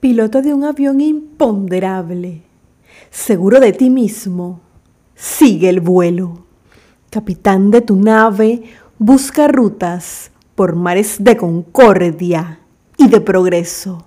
piloto de un avión imponderable, seguro de ti mismo, sigue el vuelo. Capitán de tu nave, busca rutas por mares de concordia y de progreso.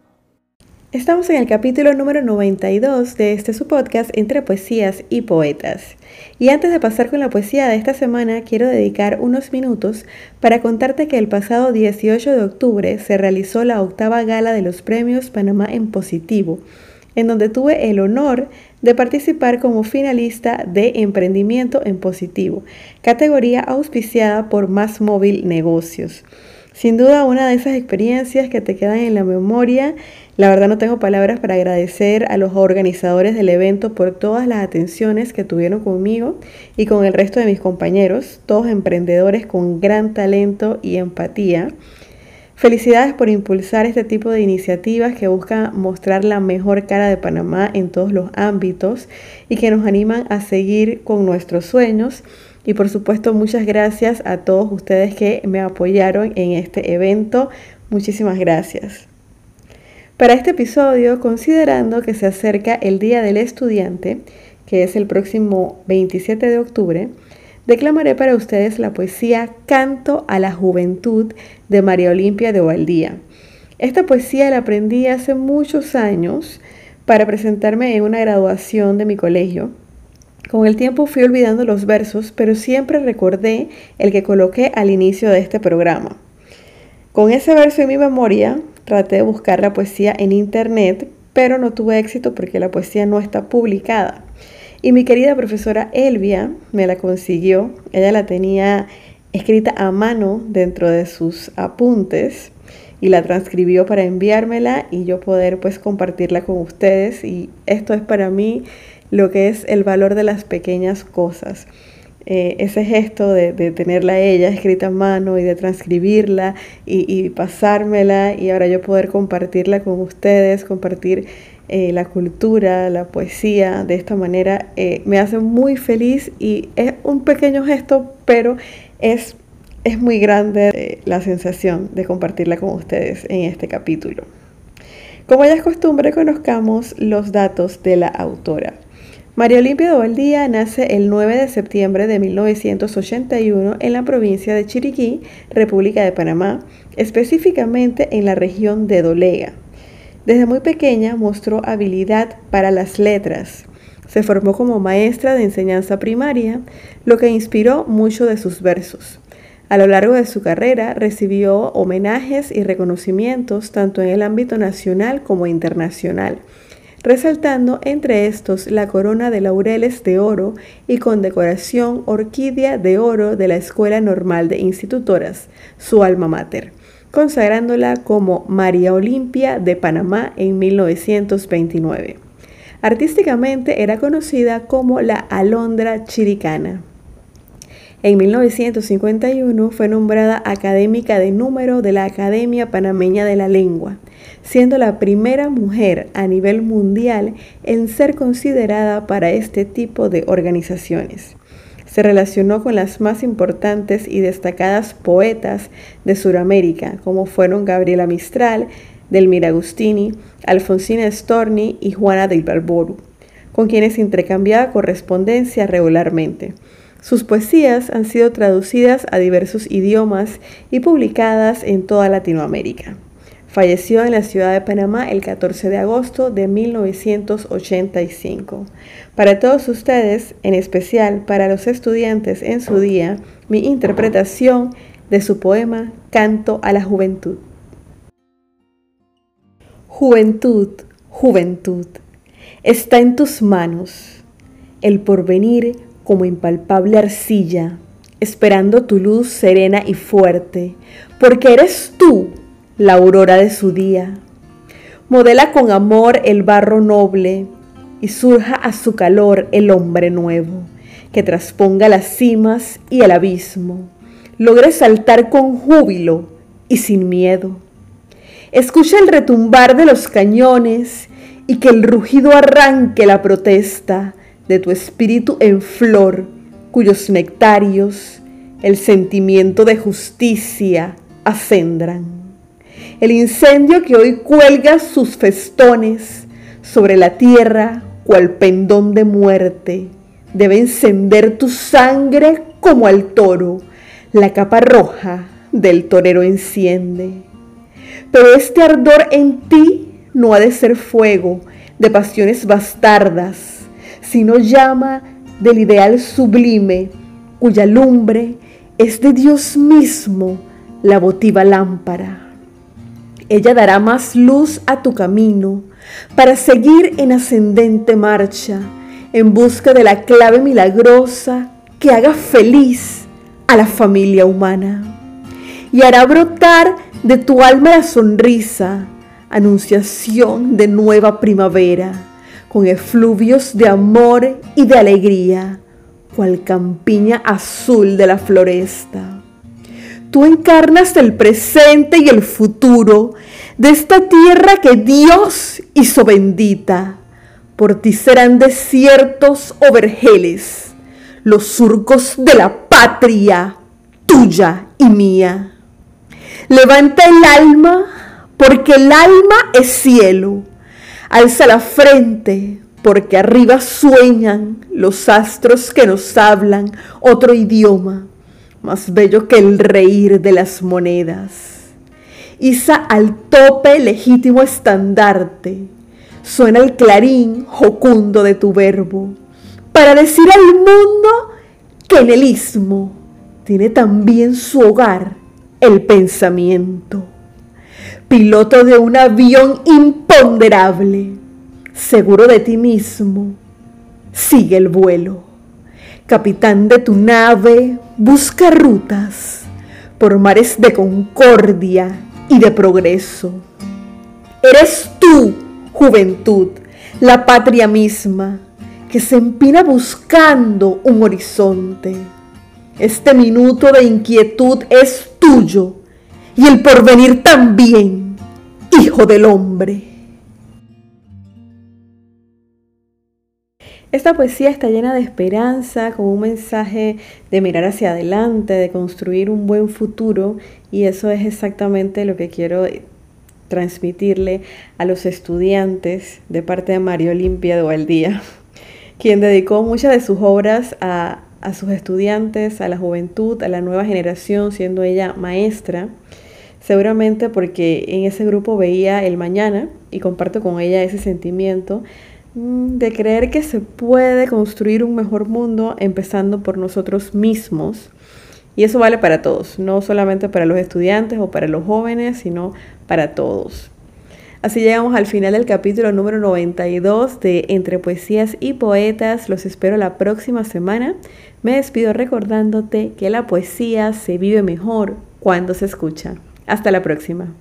Estamos en el capítulo número 92 de este su podcast Entre Poesías y Poetas. Y antes de pasar con la poesía de esta semana, quiero dedicar unos minutos para contarte que el pasado 18 de octubre se realizó la octava gala de los premios Panamá en Positivo, en donde tuve el honor de participar como finalista de Emprendimiento en Positivo, categoría auspiciada por Más Móvil Negocios. Sin duda una de esas experiencias que te quedan en la memoria. La verdad no tengo palabras para agradecer a los organizadores del evento por todas las atenciones que tuvieron conmigo y con el resto de mis compañeros, todos emprendedores con gran talento y empatía. Felicidades por impulsar este tipo de iniciativas que buscan mostrar la mejor cara de Panamá en todos los ámbitos y que nos animan a seguir con nuestros sueños. Y por supuesto, muchas gracias a todos ustedes que me apoyaron en este evento. Muchísimas gracias. Para este episodio, considerando que se acerca el Día del Estudiante, que es el próximo 27 de octubre, declamaré para ustedes la poesía Canto a la Juventud de María Olimpia de Ovaldía. Esta poesía la aprendí hace muchos años para presentarme en una graduación de mi colegio. Con el tiempo fui olvidando los versos, pero siempre recordé el que coloqué al inicio de este programa. Con ese verso en mi memoria, traté de buscar la poesía en internet, pero no tuve éxito porque la poesía no está publicada. Y mi querida profesora Elvia me la consiguió. Ella la tenía escrita a mano dentro de sus apuntes y la transcribió para enviármela y yo poder pues compartirla con ustedes. Y esto es para mí lo que es el valor de las pequeñas cosas. Eh, ese gesto de, tenerla ella escrita a mano y de transcribirla y, y pasármela y ahora yo poder compartirla con ustedes, compartir eh, la cultura, la poesía de esta manera eh, me hace muy feliz y es un pequeño gesto, pero es, es muy grande eh, la sensación de compartirla con ustedes en este capítulo. Como ya es costumbre, conozcamos los datos de la autora. María Olimpia Valdía nace el 9 de septiembre de 1981 en la provincia de Chiriquí, República de Panamá, específicamente en la región de Dolega. Desde muy pequeña mostró habilidad para las letras. Se formó como maestra de enseñanza primaria, lo que inspiró mucho de sus versos. A lo largo de su carrera recibió homenajes y reconocimientos tanto en el ámbito nacional como internacional, resaltando entre estos la corona de laureles de oro y condecoración orquídea de oro de la Escuela Normal de Institutoras, su alma mater consagrándola como María Olimpia de Panamá en 1929. Artísticamente era conocida como la Alondra Chiricana. En 1951 fue nombrada académica de número de la Academia Panameña de la Lengua, siendo la primera mujer a nivel mundial en ser considerada para este tipo de organizaciones se relacionó con las más importantes y destacadas poetas de Sudamérica, como fueron Gabriela Mistral, Delmira Agustini, Alfonsina Storni y Juana de Ibarboru, con quienes intercambiaba correspondencia regularmente. Sus poesías han sido traducidas a diversos idiomas y publicadas en toda Latinoamérica. Falleció en la ciudad de Panamá el 14 de agosto de 1985. Para todos ustedes, en especial para los estudiantes en su día, mi interpretación de su poema Canto a la Juventud. Juventud, juventud, está en tus manos el porvenir como impalpable arcilla, esperando tu luz serena y fuerte, porque eres tú la aurora de su día. Modela con amor el barro noble y surja a su calor el hombre nuevo, que trasponga las cimas y el abismo, logre saltar con júbilo y sin miedo. Escucha el retumbar de los cañones y que el rugido arranque la protesta de tu espíritu en flor, cuyos nectarios el sentimiento de justicia acendran el incendio que hoy cuelga sus festones sobre la tierra cual pendón de muerte, debe encender tu sangre como al toro, la capa roja del torero enciende. Pero este ardor en ti no ha de ser fuego de pasiones bastardas, sino llama del ideal sublime, cuya lumbre es de Dios mismo la votiva lámpara. Ella dará más luz a tu camino para seguir en ascendente marcha en busca de la clave milagrosa que haga feliz a la familia humana y hará brotar de tu alma la sonrisa, anunciación de nueva primavera, con efluvios de amor y de alegría, cual campiña azul de la floresta. Tú encarnas el presente y el futuro de esta tierra que Dios hizo bendita. Por ti serán desiertos o vergeles, los surcos de la patria, tuya y mía. Levanta el alma, porque el alma es cielo. Alza la frente, porque arriba sueñan los astros que nos hablan otro idioma más bello que el reír de las monedas. Iza al tope legítimo estandarte, suena el clarín jocundo de tu verbo, para decir al mundo que en el istmo tiene también su hogar el pensamiento. Piloto de un avión imponderable, seguro de ti mismo, sigue el vuelo. Capitán de tu nave, busca rutas por mares de concordia y de progreso. Eres tú, juventud, la patria misma, que se empina buscando un horizonte. Este minuto de inquietud es tuyo y el porvenir también, hijo del hombre. Esta poesía está llena de esperanza, con un mensaje de mirar hacia adelante, de construir un buen futuro y eso es exactamente lo que quiero transmitirle a los estudiantes de parte de Mario Olimpia de Valdía, quien dedicó muchas de sus obras a, sus estudiantes, a la juventud, a la nueva generación, siendo ella maestra, seguramente porque en ese grupo veía el mañana y comparto con ella ese sentimiento de creer que se puede construir un mejor mundo empezando por nosotros mismos. Y eso vale para todos, no solamente para los estudiantes o para los jóvenes, sino para todos. Así llegamos al final del capítulo número 92 de Entre Poesías y Poetas. Los espero la próxima semana. Me despido recordándote que la poesía se vive mejor cuando se escucha. Hasta la próxima.